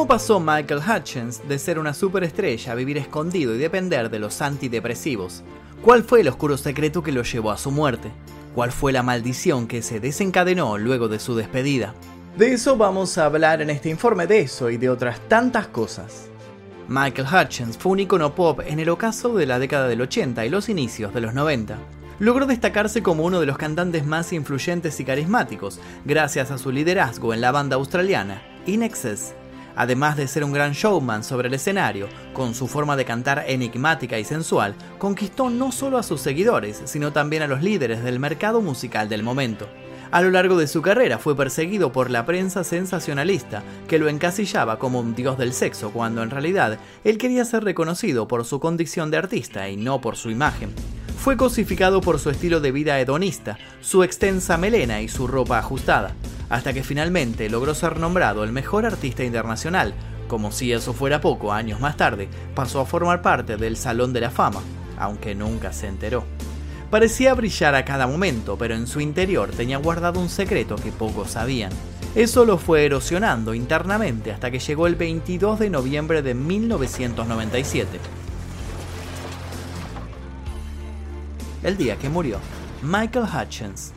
¿Cómo pasó Michael Hutchins de ser una superestrella a vivir escondido y depender de los antidepresivos? ¿Cuál fue el oscuro secreto que lo llevó a su muerte? ¿Cuál fue la maldición que se desencadenó luego de su despedida? De eso vamos a hablar en este informe de eso y de otras tantas cosas. Michael Hutchins fue un icono pop en el ocaso de la década del 80 y los inicios de los 90. Logró destacarse como uno de los cantantes más influyentes y carismáticos, gracias a su liderazgo en la banda australiana In Además de ser un gran showman sobre el escenario, con su forma de cantar enigmática y sensual, conquistó no solo a sus seguidores, sino también a los líderes del mercado musical del momento. A lo largo de su carrera fue perseguido por la prensa sensacionalista, que lo encasillaba como un dios del sexo, cuando en realidad él quería ser reconocido por su condición de artista y no por su imagen. Fue cosificado por su estilo de vida hedonista, su extensa melena y su ropa ajustada hasta que finalmente logró ser nombrado el mejor artista internacional. Como si eso fuera poco, años más tarde pasó a formar parte del Salón de la Fama, aunque nunca se enteró. Parecía brillar a cada momento, pero en su interior tenía guardado un secreto que pocos sabían. Eso lo fue erosionando internamente hasta que llegó el 22 de noviembre de 1997. El día que murió Michael Hutchins.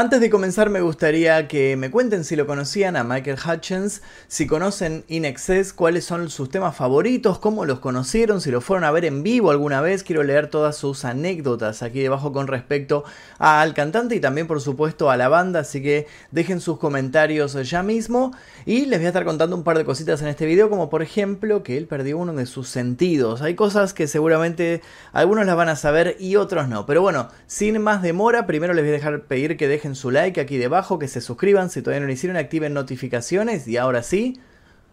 Antes de comenzar me gustaría que me cuenten si lo conocían a Michael Hutchins, si conocen In Excess, cuáles son sus temas favoritos, cómo los conocieron, si lo fueron a ver en vivo alguna vez. Quiero leer todas sus anécdotas aquí debajo con respecto al cantante y también por supuesto a la banda, así que dejen sus comentarios ya mismo y les voy a estar contando un par de cositas en este video, como por ejemplo que él perdió uno de sus sentidos. Hay cosas que seguramente algunos las van a saber y otros no, pero bueno, sin más demora, primero les voy a dejar pedir que dejen su like aquí debajo, que se suscriban si todavía no lo hicieron, activen notificaciones y ahora sí,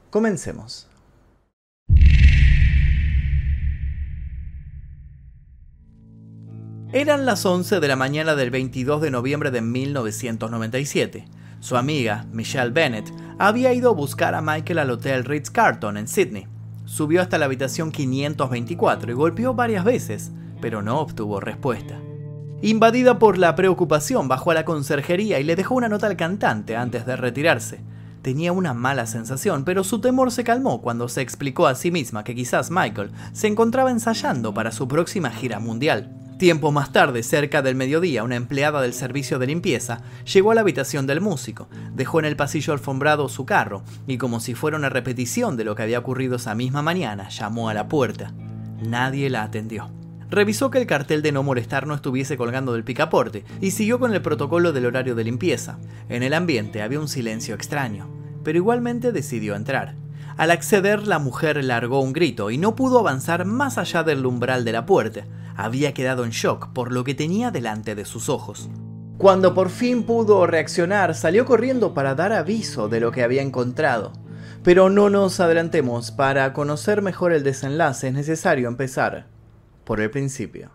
comencemos. Eran las 11 de la mañana del 22 de noviembre de 1997. Su amiga, Michelle Bennett, había ido a buscar a Michael al Hotel Ritz-Carlton en Sydney. Subió hasta la habitación 524 y golpeó varias veces, pero no obtuvo respuesta. Invadida por la preocupación, bajó a la conserjería y le dejó una nota al cantante antes de retirarse. Tenía una mala sensación, pero su temor se calmó cuando se explicó a sí misma que quizás Michael se encontraba ensayando para su próxima gira mundial. Tiempo más tarde, cerca del mediodía, una empleada del servicio de limpieza llegó a la habitación del músico, dejó en el pasillo alfombrado su carro y como si fuera una repetición de lo que había ocurrido esa misma mañana, llamó a la puerta. Nadie la atendió. Revisó que el cartel de no molestar no estuviese colgando del picaporte y siguió con el protocolo del horario de limpieza. En el ambiente había un silencio extraño, pero igualmente decidió entrar. Al acceder, la mujer largó un grito y no pudo avanzar más allá del umbral de la puerta. Había quedado en shock por lo que tenía delante de sus ojos. Cuando por fin pudo reaccionar, salió corriendo para dar aviso de lo que había encontrado. Pero no nos adelantemos, para conocer mejor el desenlace es necesario empezar por el principio.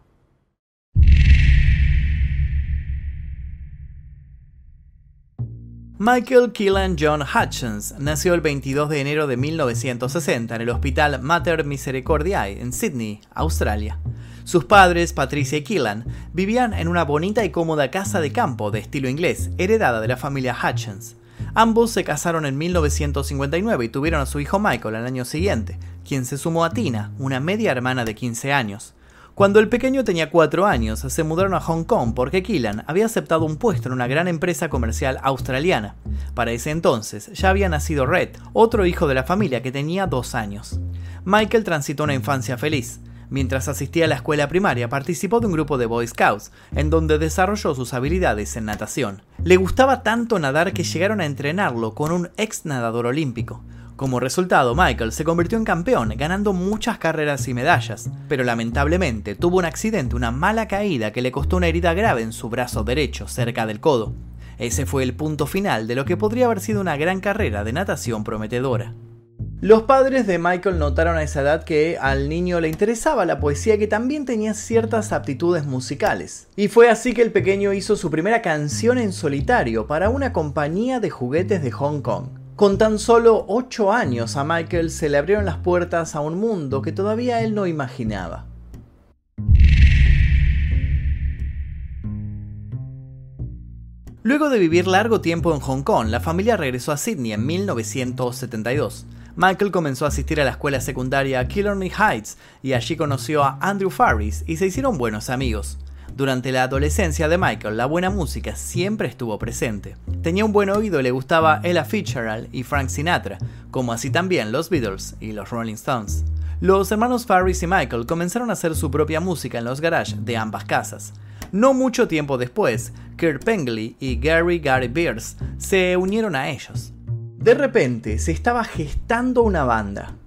Michael Killan John Hutchins nació el 22 de enero de 1960 en el Hospital Mater Misericordiae en Sydney, Australia. Sus padres, Patricia y Killan, vivían en una bonita y cómoda casa de campo de estilo inglés, heredada de la familia Hutchins. Ambos se casaron en 1959 y tuvieron a su hijo Michael al año siguiente, quien se sumó a Tina, una media hermana de 15 años. Cuando el pequeño tenía 4 años, se mudaron a Hong Kong porque Killan había aceptado un puesto en una gran empresa comercial australiana. Para ese entonces ya había nacido Red, otro hijo de la familia que tenía 2 años. Michael transitó una infancia feliz. Mientras asistía a la escuela primaria, participó de un grupo de Boy Scouts, en donde desarrolló sus habilidades en natación. Le gustaba tanto nadar que llegaron a entrenarlo con un ex nadador olímpico. Como resultado, Michael se convirtió en campeón, ganando muchas carreras y medallas, pero lamentablemente tuvo un accidente, una mala caída que le costó una herida grave en su brazo derecho, cerca del codo. Ese fue el punto final de lo que podría haber sido una gran carrera de natación prometedora. Los padres de Michael notaron a esa edad que al niño le interesaba la poesía que también tenía ciertas aptitudes musicales. Y fue así que el pequeño hizo su primera canción en solitario para una compañía de juguetes de Hong Kong. Con tan solo 8 años a Michael se le abrieron las puertas a un mundo que todavía él no imaginaba. Luego de vivir largo tiempo en Hong Kong, la familia regresó a Sydney en 1972. Michael comenzó a asistir a la escuela secundaria Killarney Heights y allí conoció a Andrew Farris y se hicieron buenos amigos. Durante la adolescencia de Michael, la buena música siempre estuvo presente. Tenía un buen oído y le gustaba Ella Fitzgerald y Frank Sinatra, como así también los Beatles y los Rolling Stones. Los hermanos Farris y Michael comenzaron a hacer su propia música en los garages de ambas casas. No mucho tiempo después, Kurt Pengley y Gary Gary Beers se unieron a ellos. De repente se estaba gestando una banda.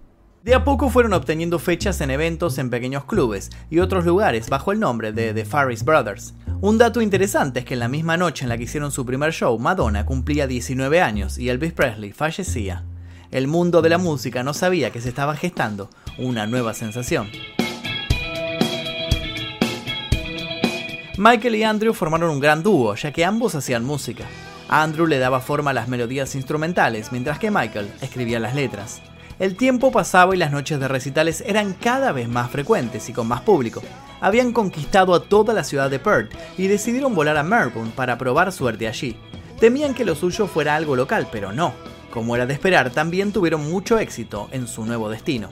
De a poco fueron obteniendo fechas en eventos en pequeños clubes y otros lugares bajo el nombre de The Farris Brothers. Un dato interesante es que en la misma noche en la que hicieron su primer show, Madonna cumplía 19 años y Elvis Presley fallecía. El mundo de la música no sabía que se estaba gestando una nueva sensación. Michael y Andrew formaron un gran dúo, ya que ambos hacían música. Andrew le daba forma a las melodías instrumentales, mientras que Michael escribía las letras. El tiempo pasaba y las noches de recitales eran cada vez más frecuentes y con más público. Habían conquistado a toda la ciudad de Perth y decidieron volar a Melbourne para probar suerte allí. Temían que lo suyo fuera algo local, pero no. Como era de esperar, también tuvieron mucho éxito en su nuevo destino.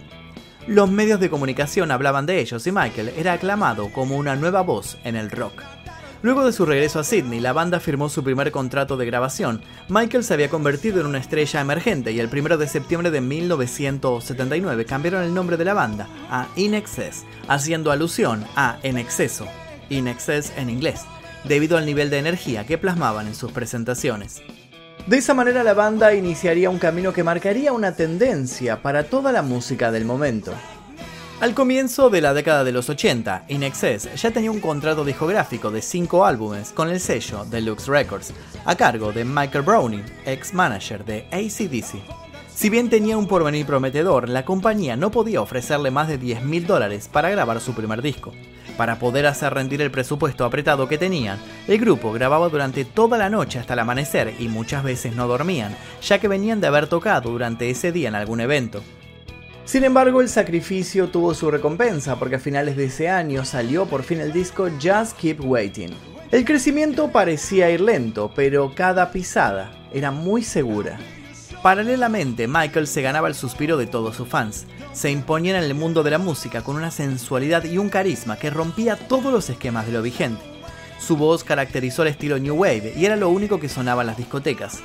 Los medios de comunicación hablaban de ellos y Michael era aclamado como una nueva voz en el rock. Luego de su regreso a Sydney, la banda firmó su primer contrato de grabación. Michael se había convertido en una estrella emergente y el 1 de septiembre de 1979 cambiaron el nombre de la banda a In Excess, haciendo alusión a En exceso, In Excess en inglés, debido al nivel de energía que plasmaban en sus presentaciones. De esa manera la banda iniciaría un camino que marcaría una tendencia para toda la música del momento. Al comienzo de la década de los 80, In Excess ya tenía un contrato discográfico de 5 álbumes con el sello Deluxe Records, a cargo de Michael Browning, ex manager de ACDC. Si bien tenía un porvenir prometedor, la compañía no podía ofrecerle más de 10 mil dólares para grabar su primer disco. Para poder hacer rendir el presupuesto apretado que tenían, el grupo grababa durante toda la noche hasta el amanecer y muchas veces no dormían, ya que venían de haber tocado durante ese día en algún evento. Sin embargo, el sacrificio tuvo su recompensa porque a finales de ese año salió por fin el disco Just Keep Waiting. El crecimiento parecía ir lento, pero cada pisada era muy segura. Paralelamente, Michael se ganaba el suspiro de todos sus fans. Se imponía en el mundo de la música con una sensualidad y un carisma que rompía todos los esquemas de lo vigente. Su voz caracterizó el estilo New Wave y era lo único que sonaba en las discotecas.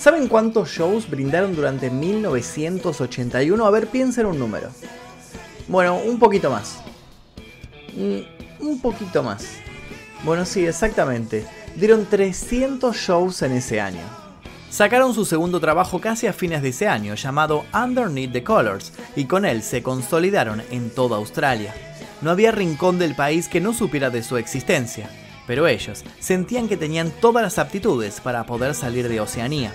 ¿Saben cuántos shows brindaron durante 1981? A ver, piensen un número. Bueno, un poquito más. Un poquito más. Bueno, sí, exactamente. Dieron 300 shows en ese año. Sacaron su segundo trabajo casi a fines de ese año, llamado Underneath the Colors, y con él se consolidaron en toda Australia. No había rincón del país que no supiera de su existencia pero ellos sentían que tenían todas las aptitudes para poder salir de Oceanía.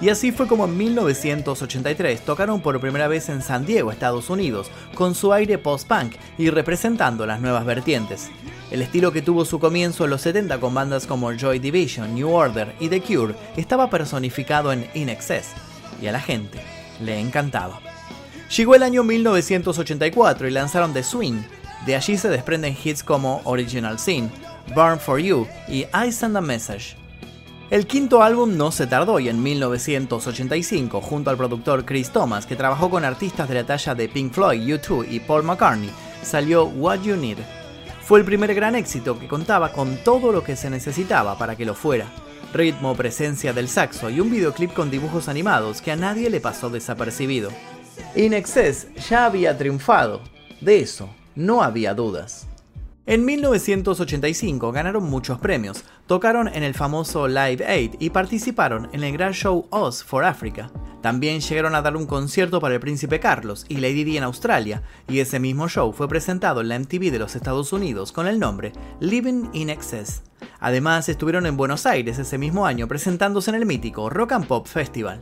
Y así fue como en 1983 tocaron por primera vez en San Diego, Estados Unidos, con su aire post-punk y representando las nuevas vertientes. El estilo que tuvo su comienzo en los 70 con bandas como Joy Division, New Order y The Cure estaba personificado en In Excess, y a la gente le encantaba. Llegó el año 1984 y lanzaron The Swing. De allí se desprenden hits como Original Sin, Burn for You y I Send a Message. El quinto álbum no se tardó y en 1985, junto al productor Chris Thomas, que trabajó con artistas de la talla de Pink Floyd, U2 y Paul McCartney, salió What You Need. Fue el primer gran éxito que contaba con todo lo que se necesitaba para que lo fuera. Ritmo, presencia del saxo y un videoclip con dibujos animados que a nadie le pasó desapercibido. In Excess ya había triunfado, de eso no había dudas. En 1985 ganaron muchos premios, tocaron en el famoso Live Aid y participaron en el gran show Oz for Africa. También llegaron a dar un concierto para el príncipe Carlos y Lady Di en Australia, y ese mismo show fue presentado en la MTV de los Estados Unidos con el nombre Living in Excess. Además, estuvieron en Buenos Aires ese mismo año presentándose en el mítico Rock and Pop Festival.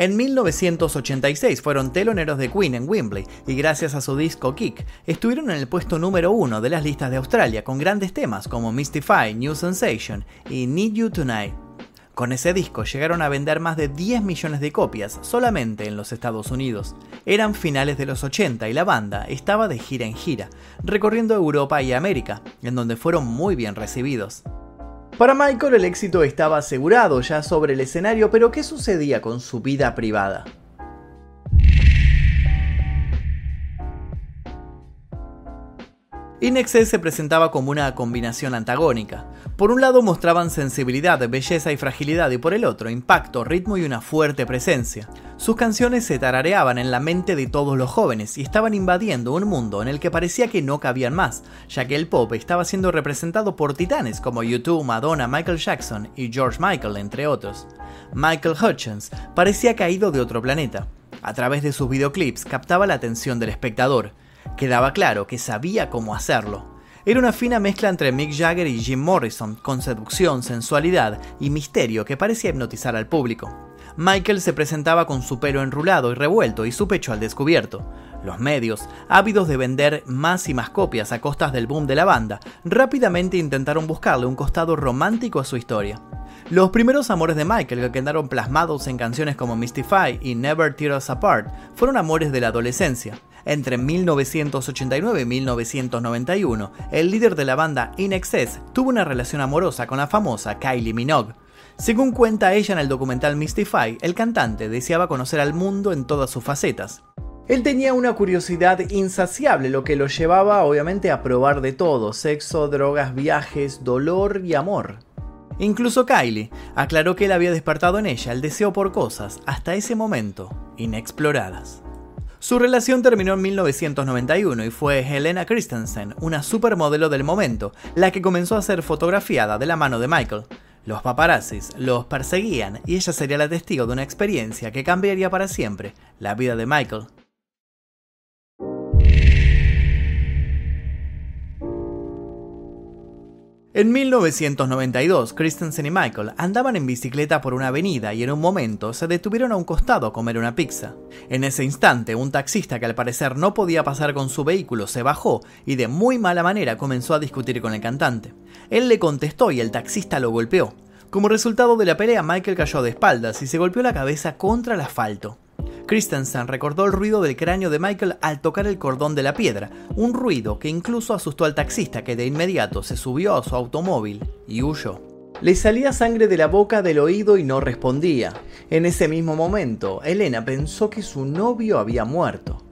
En 1986 fueron teloneros de Queen en Wembley y gracias a su disco Kick estuvieron en el puesto número uno de las listas de Australia con grandes temas como Mystify, New Sensation y Need You Tonight. Con ese disco llegaron a vender más de 10 millones de copias solamente en los Estados Unidos. Eran finales de los 80 y la banda estaba de gira en gira, recorriendo Europa y América, en donde fueron muy bien recibidos. Para Michael el éxito estaba asegurado ya sobre el escenario, pero ¿qué sucedía con su vida privada? Inexcess se presentaba como una combinación antagónica. Por un lado mostraban sensibilidad, belleza y fragilidad y por el otro impacto, ritmo y una fuerte presencia. Sus canciones se tarareaban en la mente de todos los jóvenes y estaban invadiendo un mundo en el que parecía que no cabían más, ya que el pop estaba siendo representado por titanes como YouTube, Madonna, Michael Jackson y George Michael, entre otros. Michael Hutchins parecía caído de otro planeta. A través de sus videoclips captaba la atención del espectador. Quedaba claro que sabía cómo hacerlo. Era una fina mezcla entre Mick Jagger y Jim Morrison, con seducción, sensualidad y misterio que parecía hipnotizar al público. Michael se presentaba con su pelo enrulado y revuelto y su pecho al descubierto. Los medios, ávidos de vender más y más copias a costas del boom de la banda, rápidamente intentaron buscarle un costado romántico a su historia. Los primeros amores de Michael que quedaron plasmados en canciones como Mystify y Never Tear Us Apart fueron amores de la adolescencia. Entre 1989 y 1991, el líder de la banda In Excess tuvo una relación amorosa con la famosa Kylie Minogue. Según cuenta ella en el documental Mystify, el cantante deseaba conocer al mundo en todas sus facetas. Él tenía una curiosidad insaciable, lo que lo llevaba obviamente a probar de todo, sexo, drogas, viajes, dolor y amor. Incluso Kylie aclaró que él había despertado en ella el deseo por cosas, hasta ese momento, inexploradas. Su relación terminó en 1991 y fue Helena Christensen, una supermodelo del momento, la que comenzó a ser fotografiada de la mano de Michael. Los paparazzis los perseguían y ella sería la testigo de una experiencia que cambiaría para siempre la vida de Michael. En 1992, Christensen y Michael andaban en bicicleta por una avenida y en un momento se detuvieron a un costado a comer una pizza. En ese instante, un taxista que al parecer no podía pasar con su vehículo se bajó y de muy mala manera comenzó a discutir con el cantante. Él le contestó y el taxista lo golpeó. Como resultado de la pelea, Michael cayó de espaldas y se golpeó la cabeza contra el asfalto. Christensen recordó el ruido del cráneo de Michael al tocar el cordón de la piedra, un ruido que incluso asustó al taxista que de inmediato se subió a su automóvil y huyó. Le salía sangre de la boca del oído y no respondía. En ese mismo momento, Elena pensó que su novio había muerto.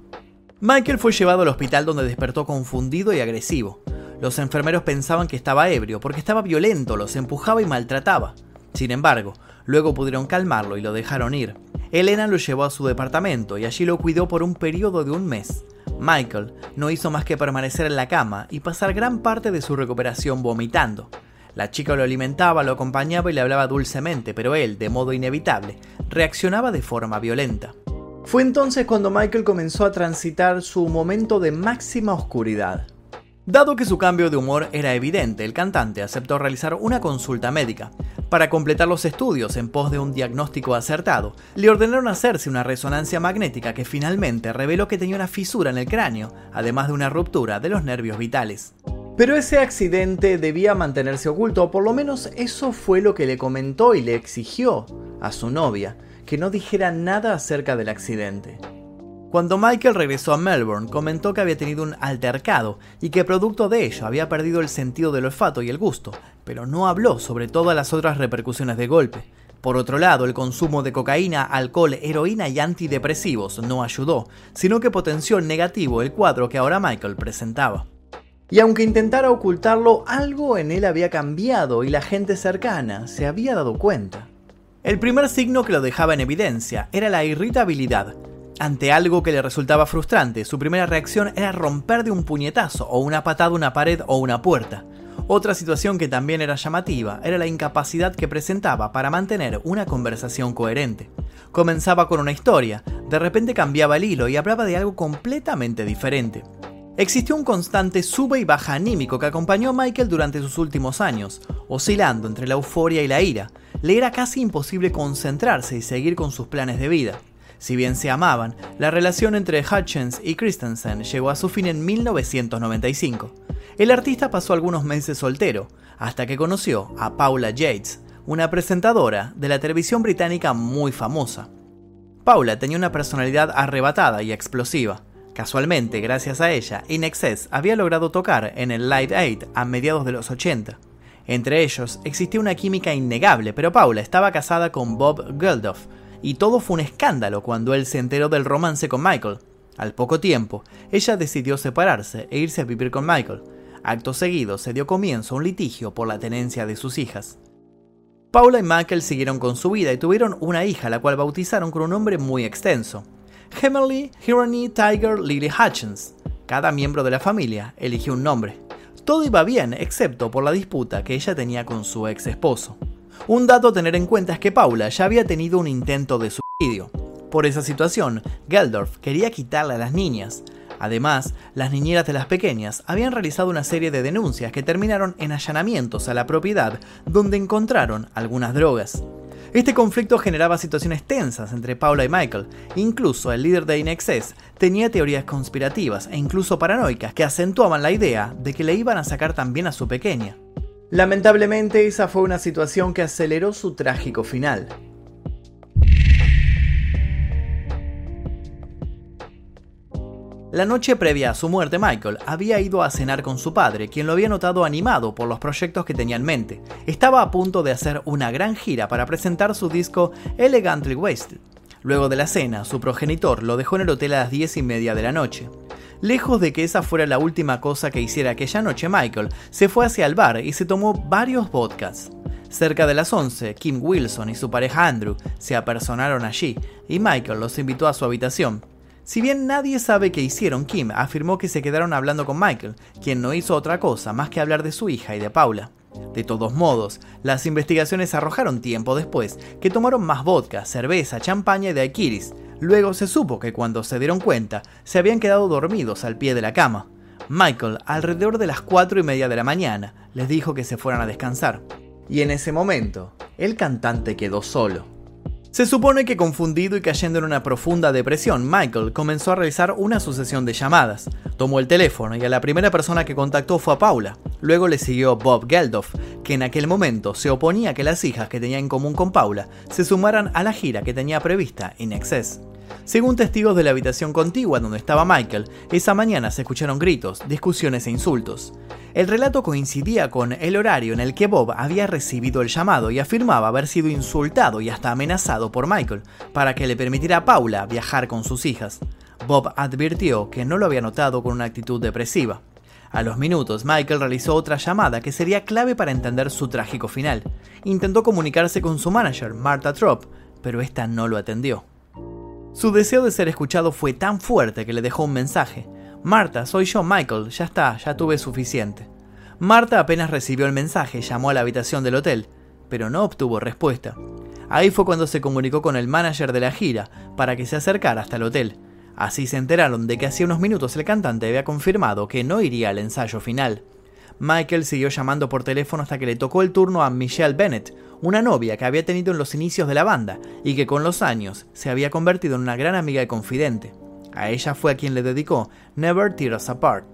Michael fue llevado al hospital donde despertó confundido y agresivo. Los enfermeros pensaban que estaba ebrio porque estaba violento, los empujaba y maltrataba. Sin embargo, luego pudieron calmarlo y lo dejaron ir. Elena lo llevó a su departamento y allí lo cuidó por un periodo de un mes. Michael no hizo más que permanecer en la cama y pasar gran parte de su recuperación vomitando. La chica lo alimentaba, lo acompañaba y le hablaba dulcemente, pero él, de modo inevitable, reaccionaba de forma violenta. Fue entonces cuando Michael comenzó a transitar su momento de máxima oscuridad. Dado que su cambio de humor era evidente, el cantante aceptó realizar una consulta médica. Para completar los estudios en pos de un diagnóstico acertado, le ordenaron hacerse una resonancia magnética que finalmente reveló que tenía una fisura en el cráneo, además de una ruptura de los nervios vitales. Pero ese accidente debía mantenerse oculto, o por lo menos eso fue lo que le comentó y le exigió a su novia, que no dijera nada acerca del accidente. Cuando Michael regresó a Melbourne, comentó que había tenido un altercado y que producto de ello había perdido el sentido del olfato y el gusto, pero no habló sobre todas las otras repercusiones de golpe. Por otro lado, el consumo de cocaína, alcohol, heroína y antidepresivos no ayudó, sino que potenció en negativo el cuadro que ahora Michael presentaba. Y aunque intentara ocultarlo, algo en él había cambiado y la gente cercana se había dado cuenta. El primer signo que lo dejaba en evidencia era la irritabilidad, ante algo que le resultaba frustrante, su primera reacción era romper de un puñetazo o una patada una pared o una puerta. Otra situación que también era llamativa era la incapacidad que presentaba para mantener una conversación coherente. Comenzaba con una historia, de repente cambiaba el hilo y hablaba de algo completamente diferente. Existió un constante sube y baja anímico que acompañó a Michael durante sus últimos años, oscilando entre la euforia y la ira. Le era casi imposible concentrarse y seguir con sus planes de vida. Si bien se amaban, la relación entre Hutchins y Christensen llegó a su fin en 1995. El artista pasó algunos meses soltero, hasta que conoció a Paula Yates, una presentadora de la televisión británica muy famosa. Paula tenía una personalidad arrebatada y explosiva. Casualmente, gracias a ella, In Excess había logrado tocar en el Live Aid a mediados de los 80. Entre ellos existía una química innegable, pero Paula estaba casada con Bob Geldof, y todo fue un escándalo cuando él se enteró del romance con Michael. Al poco tiempo, ella decidió separarse e irse a vivir con Michael. Acto seguido se dio comienzo a un litigio por la tenencia de sus hijas. Paula y Michael siguieron con su vida y tuvieron una hija, la cual bautizaron con un nombre muy extenso. Heavenly Hirony Tiger Lily Hutchins. Cada miembro de la familia eligió un nombre. Todo iba bien, excepto por la disputa que ella tenía con su ex esposo. Un dato a tener en cuenta es que Paula ya había tenido un intento de suicidio. Por esa situación, Geldorf quería quitarle a las niñas. Además, las niñeras de las pequeñas habían realizado una serie de denuncias que terminaron en allanamientos a la propiedad donde encontraron algunas drogas. Este conflicto generaba situaciones tensas entre Paula y Michael. Incluso el líder de Inexcess tenía teorías conspirativas e incluso paranoicas que acentuaban la idea de que le iban a sacar también a su pequeña. Lamentablemente esa fue una situación que aceleró su trágico final. La noche previa a su muerte, Michael había ido a cenar con su padre, quien lo había notado animado por los proyectos que tenía en mente. Estaba a punto de hacer una gran gira para presentar su disco Elegantly Wasted. Luego de la cena, su progenitor lo dejó en el hotel a las 10 y media de la noche. Lejos de que esa fuera la última cosa que hiciera aquella noche, Michael se fue hacia el bar y se tomó varios vodkas. Cerca de las 11, Kim Wilson y su pareja Andrew se apersonaron allí y Michael los invitó a su habitación. Si bien nadie sabe qué hicieron, Kim afirmó que se quedaron hablando con Michael, quien no hizo otra cosa más que hablar de su hija y de Paula. De todos modos, las investigaciones arrojaron tiempo después que tomaron más vodka, cerveza, champaña y daiquiris. Luego se supo que cuando se dieron cuenta, se habían quedado dormidos al pie de la cama. Michael, alrededor de las 4 y media de la mañana, les dijo que se fueran a descansar. Y en ese momento, el cantante quedó solo. Se supone que confundido y cayendo en una profunda depresión, Michael comenzó a realizar una sucesión de llamadas. Tomó el teléfono y a la primera persona que contactó fue a Paula. Luego le siguió Bob Geldof, que en aquel momento se oponía a que las hijas que tenía en común con Paula se sumaran a la gira que tenía prevista In Excess. Según testigos de la habitación contigua donde estaba Michael, esa mañana se escucharon gritos, discusiones e insultos. El relato coincidía con el horario en el que Bob había recibido el llamado y afirmaba haber sido insultado y hasta amenazado por Michael para que le permitiera a Paula viajar con sus hijas. Bob advirtió que no lo había notado con una actitud depresiva. A los minutos, Michael realizó otra llamada que sería clave para entender su trágico final. Intentó comunicarse con su manager, Martha Trop, pero esta no lo atendió. Su deseo de ser escuchado fue tan fuerte que le dejó un mensaje. Marta, soy yo, Michael, ya está, ya tuve suficiente. Marta apenas recibió el mensaje, llamó a la habitación del hotel, pero no obtuvo respuesta. Ahí fue cuando se comunicó con el manager de la gira para que se acercara hasta el hotel. Así se enteraron de que hacía unos minutos el cantante había confirmado que no iría al ensayo final. Michael siguió llamando por teléfono hasta que le tocó el turno a Michelle Bennett, una novia que había tenido en los inicios de la banda y que con los años se había convertido en una gran amiga y confidente. A ella fue a quien le dedicó Never Tear Us Apart.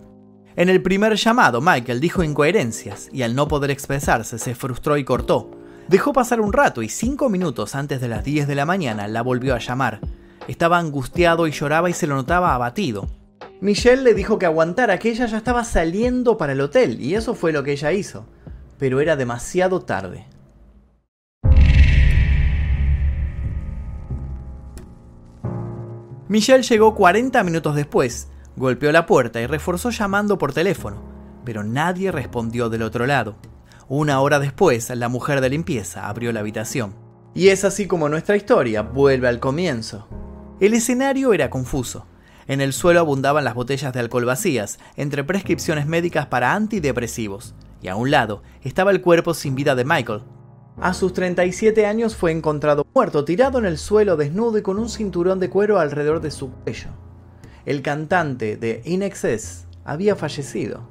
En el primer llamado, Michael dijo incoherencias y al no poder expresarse se frustró y cortó. Dejó pasar un rato y cinco minutos antes de las 10 de la mañana la volvió a llamar. Estaba angustiado y lloraba y se lo notaba abatido. Michelle le dijo que aguantara, que ella ya estaba saliendo para el hotel, y eso fue lo que ella hizo. Pero era demasiado tarde. Michelle llegó 40 minutos después, golpeó la puerta y reforzó llamando por teléfono, pero nadie respondió del otro lado. Una hora después, la mujer de limpieza abrió la habitación. Y es así como nuestra historia vuelve al comienzo. El escenario era confuso. En el suelo abundaban las botellas de alcohol vacías, entre prescripciones médicas para antidepresivos, y a un lado estaba el cuerpo sin vida de Michael. A sus 37 años fue encontrado muerto, tirado en el suelo, desnudo y con un cinturón de cuero alrededor de su cuello. El cantante de In Excess había fallecido.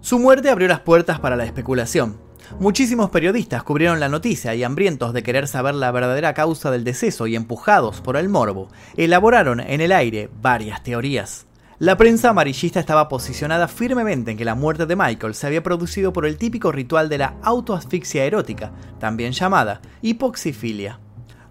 Su muerte abrió las puertas para la especulación. Muchísimos periodistas cubrieron la noticia y hambrientos de querer saber la verdadera causa del deceso y empujados por el morbo, elaboraron en el aire varias teorías. La prensa amarillista estaba posicionada firmemente en que la muerte de Michael se había producido por el típico ritual de la autoasfixia erótica, también llamada hipoxifilia.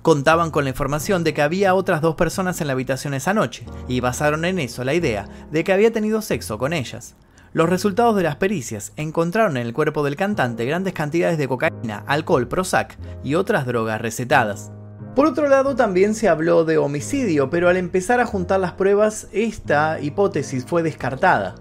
Contaban con la información de que había otras dos personas en la habitación esa noche, y basaron en eso la idea de que había tenido sexo con ellas. Los resultados de las pericias encontraron en el cuerpo del cantante grandes cantidades de cocaína, alcohol, Prozac y otras drogas recetadas. Por otro lado, también se habló de homicidio, pero al empezar a juntar las pruebas, esta hipótesis fue descartada.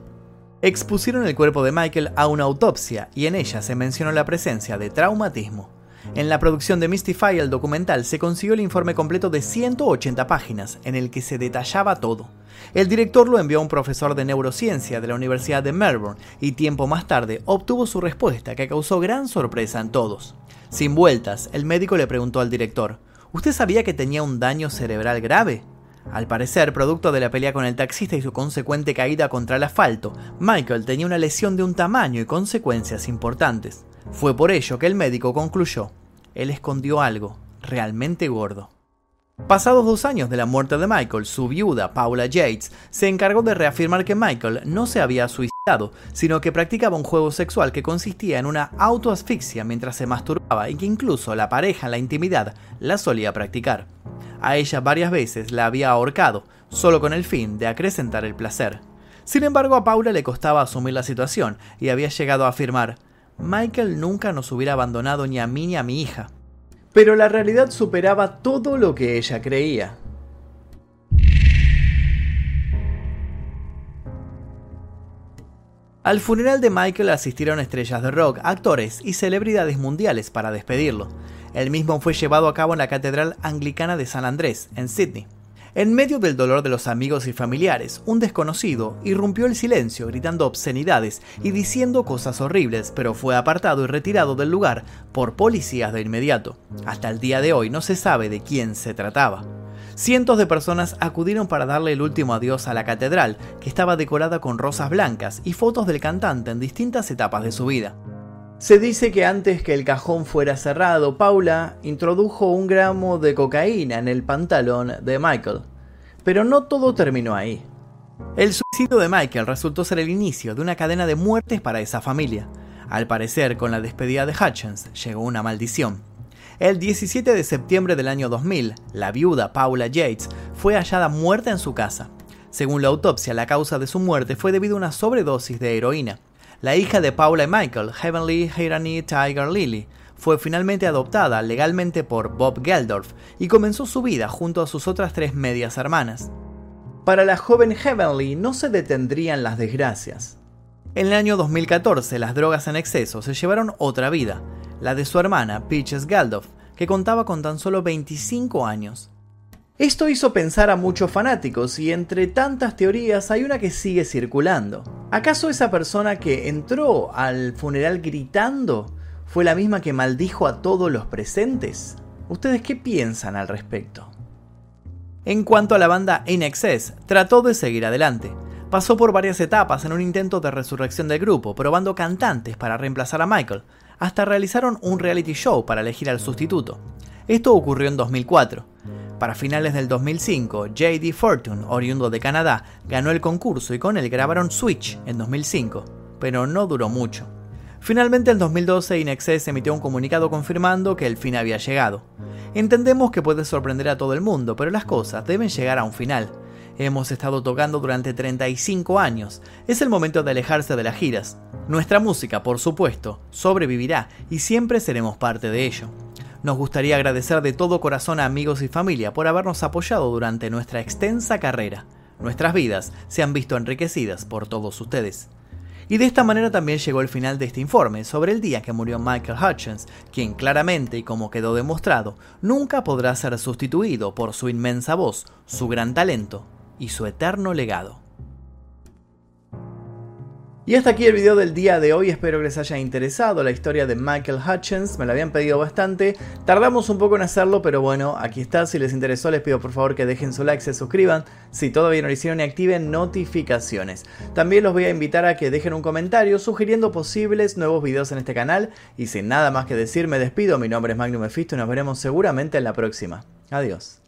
Expusieron el cuerpo de Michael a una autopsia y en ella se mencionó la presencia de traumatismo. En la producción de Mystify, el documental, se consiguió el informe completo de 180 páginas, en el que se detallaba todo. El director lo envió a un profesor de neurociencia de la Universidad de Melbourne y tiempo más tarde obtuvo su respuesta que causó gran sorpresa en todos. Sin vueltas, el médico le preguntó al director, ¿Usted sabía que tenía un daño cerebral grave? Al parecer, producto de la pelea con el taxista y su consecuente caída contra el asfalto, Michael tenía una lesión de un tamaño y consecuencias importantes. Fue por ello que el médico concluyó, él escondió algo realmente gordo. Pasados dos años de la muerte de Michael, su viuda, Paula Yates, se encargó de reafirmar que Michael no se había suicidado, sino que practicaba un juego sexual que consistía en una autoasfixia mientras se masturbaba y que incluso la pareja en la intimidad la solía practicar. A ella varias veces la había ahorcado, solo con el fin de acrecentar el placer. Sin embargo, a Paula le costaba asumir la situación y había llegado a afirmar, Michael nunca nos hubiera abandonado ni a mí ni a mi hija. Pero la realidad superaba todo lo que ella creía. Al funeral de Michael asistieron estrellas de rock, actores y celebridades mundiales para despedirlo. El mismo fue llevado a cabo en la Catedral Anglicana de San Andrés, en Sydney. En medio del dolor de los amigos y familiares, un desconocido irrumpió el silencio gritando obscenidades y diciendo cosas horribles, pero fue apartado y retirado del lugar por policías de inmediato. Hasta el día de hoy no se sabe de quién se trataba. Cientos de personas acudieron para darle el último adiós a la catedral, que estaba decorada con rosas blancas y fotos del cantante en distintas etapas de su vida. Se dice que antes que el cajón fuera cerrado, Paula introdujo un gramo de cocaína en el pantalón de Michael. Pero no todo terminó ahí. El suicidio de Michael resultó ser el inicio de una cadena de muertes para esa familia. Al parecer, con la despedida de Hutchins llegó una maldición. El 17 de septiembre del año 2000, la viuda Paula Yates fue hallada muerta en su casa. Según la autopsia, la causa de su muerte fue debido a una sobredosis de heroína. La hija de Paula y Michael, Heavenly Hirani Tiger Lily, fue finalmente adoptada legalmente por Bob Geldorf y comenzó su vida junto a sus otras tres medias hermanas. Para la joven Heavenly no se detendrían las desgracias. En el año 2014 las drogas en exceso se llevaron otra vida, la de su hermana Peaches Geldorf, que contaba con tan solo 25 años. Esto hizo pensar a muchos fanáticos y entre tantas teorías hay una que sigue circulando. ¿Acaso esa persona que entró al funeral gritando fue la misma que maldijo a todos los presentes? ¿Ustedes qué piensan al respecto? En cuanto a la banda Excess, trató de seguir adelante. Pasó por varias etapas en un intento de resurrección del grupo, probando cantantes para reemplazar a Michael, hasta realizaron un reality show para elegir al sustituto. Esto ocurrió en 2004. Para finales del 2005, JD Fortune, oriundo de Canadá, ganó el concurso y con él grabaron Switch en 2005, pero no duró mucho. Finalmente en 2012 Inexcess emitió un comunicado confirmando que el fin había llegado. Entendemos que puede sorprender a todo el mundo, pero las cosas deben llegar a un final. Hemos estado tocando durante 35 años, es el momento de alejarse de las giras. Nuestra música, por supuesto, sobrevivirá y siempre seremos parte de ello. Nos gustaría agradecer de todo corazón a amigos y familia por habernos apoyado durante nuestra extensa carrera. Nuestras vidas se han visto enriquecidas por todos ustedes. Y de esta manera también llegó el final de este informe sobre el día que murió Michael Hutchins, quien claramente y como quedó demostrado, nunca podrá ser sustituido por su inmensa voz, su gran talento y su eterno legado. Y hasta aquí el video del día de hoy, espero que les haya interesado la historia de Michael Hutchins, me la habían pedido bastante, tardamos un poco en hacerlo, pero bueno, aquí está, si les interesó les pido por favor que dejen su like, se suscriban, si todavía no lo hicieron y activen notificaciones. También los voy a invitar a que dejen un comentario sugiriendo posibles nuevos videos en este canal, y sin nada más que decir me despido, mi nombre es Magnum Mephisto y nos veremos seguramente en la próxima. Adiós.